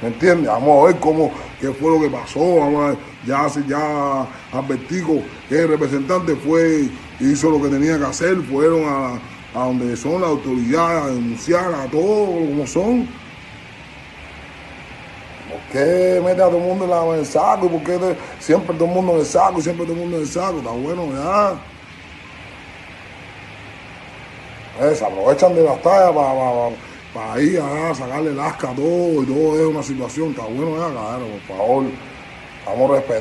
¿Me entiendes? Vamos a ver cómo, qué fue lo que pasó. Vamos a ya, ya advertigo que el representante fue, hizo lo que tenía que hacer, fueron a, a donde son las autoridades a denunciar a todos como son. ¿Por qué mete a todo el mundo en, la, en el saco? ¿Por qué siempre todo el mundo en el saco? Siempre todo el mundo en el saco. Está bueno, ya. Eh, se aprovechan de las tallas para para ir a sacarle el asca a todo y todo es una situación. Está bueno, ya, claro, por favor. Vamos a que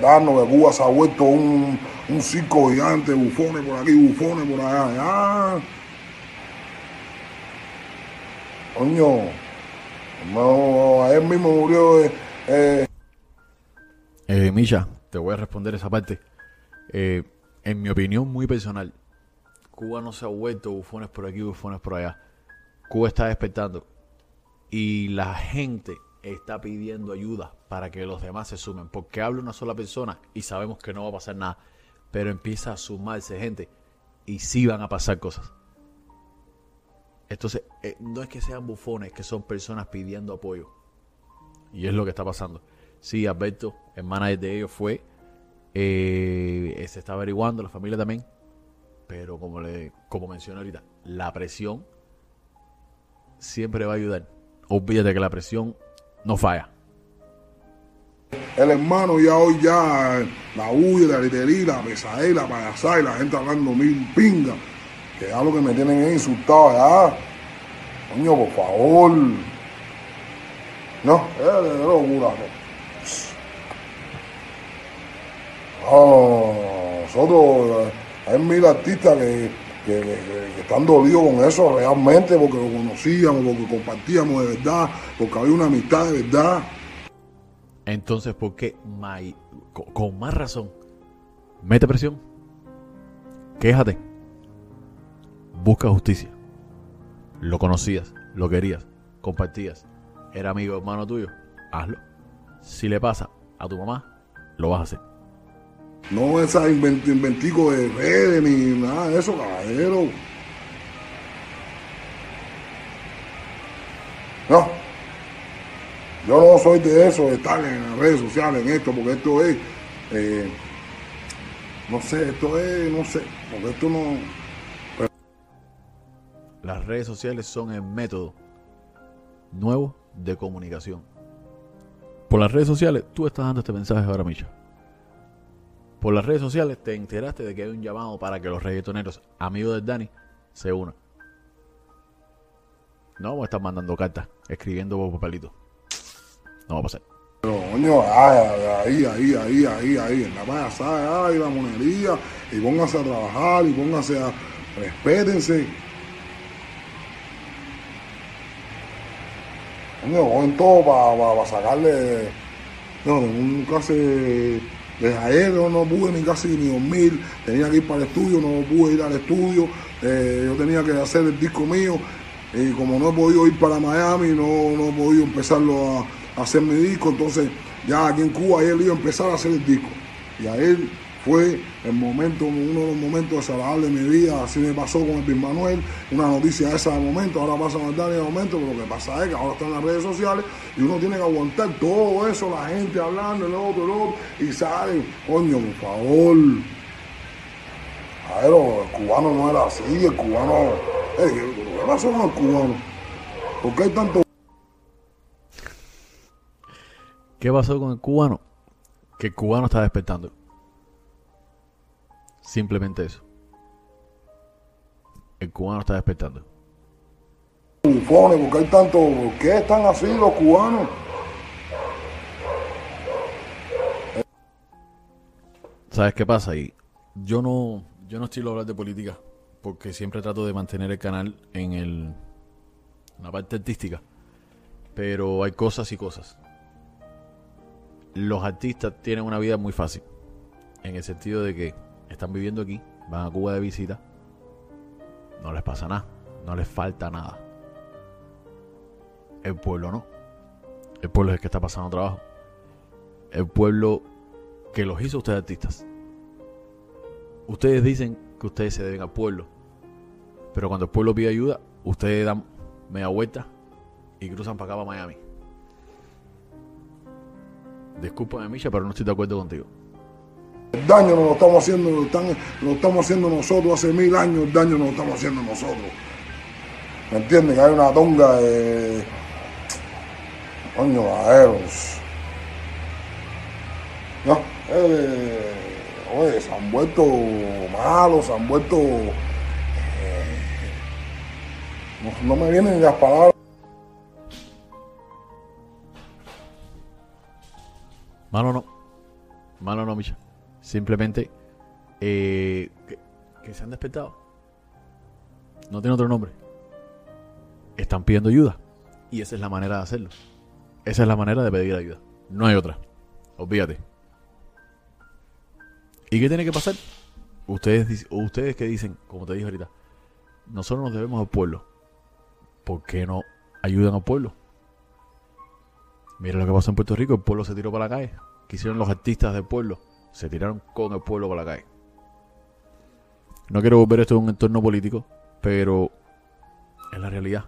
Cuba se ha vuelto un, un circo gigante, bufones por aquí, bufones por allá. Ya. Coño, no, ayer mismo murió eh, eh, Eh, Misha, te voy a responder esa parte. Eh, en mi opinión muy personal, Cuba no se ha vuelto bufones por aquí, bufones por allá. Cuba está despertando y la gente está pidiendo ayuda para que los demás se sumen. Porque habla una sola persona y sabemos que no va a pasar nada. Pero empieza a sumarse gente y sí van a pasar cosas. Entonces, eh, no es que sean bufones, que son personas pidiendo apoyo. Y es lo que está pasando. Sí, Alberto, el manager de ellos fue. eh, se está averiguando, la familia también. Pero como le como mencioné ahorita, la presión siempre va a ayudar. Olvídate que la presión no falla. el hermano ya hoy ya la huye, la litería, la pesadilla, la payasada y la gente hablando mil pingas. Que ya lo que me tienen es insultado ya. Coño, por favor. No, es de locura. No, nosotros, hay mil artistas que, que- están dolidos con eso realmente porque lo conocíamos, porque compartíamos de verdad, porque había una amistad de verdad. Entonces, ¿por qué mai- co- con, más razón? Mete presión. Quéjate. Busca justicia. Lo conocías, lo querías, compartías. Era amigo hermano tuyo. Hazlo. Si le pasa a tu mamá, lo vas a hacer. No esas invent- inventicos de redes ni nada de eso, caballero. No. Yo no soy de eso, de estar en las redes sociales, en esto, porque esto es. eh, no sé, esto es, no sé, porque esto no. Las redes sociales son el método nuevo de comunicación. Por las redes sociales, tú estás dando este mensaje ahora, Micha. Por las redes sociales te enteraste de que hay un llamado para que los reggaetoneros, amigos del Dani, se unan. No vamos a estar mandando cartas, escribiendo por papelito. No va a pasar. Pero, coño, ahí, ahí, ahí, ahí, ahí, en la payasada, ahí, la monería, y pónganse a trabajar, y pónganse a. Respétense. Coño, cogen todo para sacarle. No, un clase. Desde ayer no, no pude ni casi ni dormir, tenía que ir para el estudio, no pude ir al estudio, eh, yo tenía que hacer el disco mío, y como no he podido ir para Miami, no, no he podido empezarlo a, a hacer mi disco, entonces ya aquí en Cuba ayer iba a empezar a hacer el disco. Y ayer fue el momento, uno de los momentos desagradables de mi vida, así me pasó con el Big Manuel, una noticia esa de momento, ahora pasa Dani de momento, pero lo que pasa es que ahora están en las redes sociales y uno tiene que aguantar todo eso, la gente hablando, el otro, el otro, y sale, coño, por favor. A ver, el cubano no era así, el cubano. Eh, ¿qué, qué pasó con el cubano? ¿Por qué hay tanto ¿Qué pasó con el cubano? Que el cubano está despertando. Simplemente eso. El cubano está despertando. bufones? ¿Por qué hay tanto? ¿Por qué están así los cubanos? ¿Sabes qué pasa? Y yo no, yo no estilo hablar de política porque siempre trato de mantener el canal en el, en la parte artística. Pero hay cosas y cosas. Los artistas tienen una vida muy fácil. En el sentido de que están viviendo aquí, van a Cuba de visita, no les pasa nada, no les falta nada. El pueblo no. El pueblo es el que está pasando trabajo. El pueblo que los hizo ustedes artistas. Ustedes dicen que ustedes se deben al pueblo. Pero cuando el pueblo pide ayuda, ustedes dan media vuelta y cruzan para acá, para Miami. Discúlpame, Misha, pero no estoy de acuerdo contigo. El daño nos lo estamos haciendo, lo, estamos haciendo nosotros hace mil años, el daño nos lo estamos haciendo nosotros. ¿Me entiendes? Que hay una tonga de. Coño, bajeros. No, eh, oye, se han vuelto malos, se han vuelto. eh, no, me vienen las palabras. Malo no. Malo no, Misha. Simplemente eh, que, se han despertado. No tiene otro nombre. Están pidiendo ayuda. Y esa es la manera de hacerlo. Esa es la manera de pedir ayuda. No hay otra. Olvídate. ¿Y qué tiene que pasar? Ustedes, ustedes que dicen, como te dije ahorita, nosotros nos debemos al pueblo. ¿Por qué no ayudan al pueblo? Mira lo que pasó en Puerto Rico, el pueblo se tiró para la calle. ¿Qué hicieron los artistas del pueblo? Se tiraron con el pueblo para la calle. No quiero volver esto a un entorno político, pero es la realidad.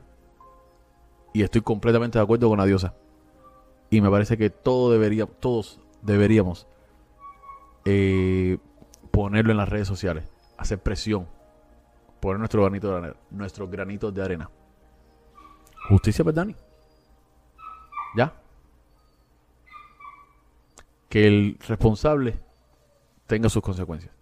Y estoy completamente de acuerdo con la diosa. Y me parece que todo debería, todos deberíamos eh, ponerlo en las redes sociales, hacer presión, poner nuestro granito de arena, nuestros granitos de arena. Justicia para Dani. ¿Ya? Que el responsable tenga sus consecuencias.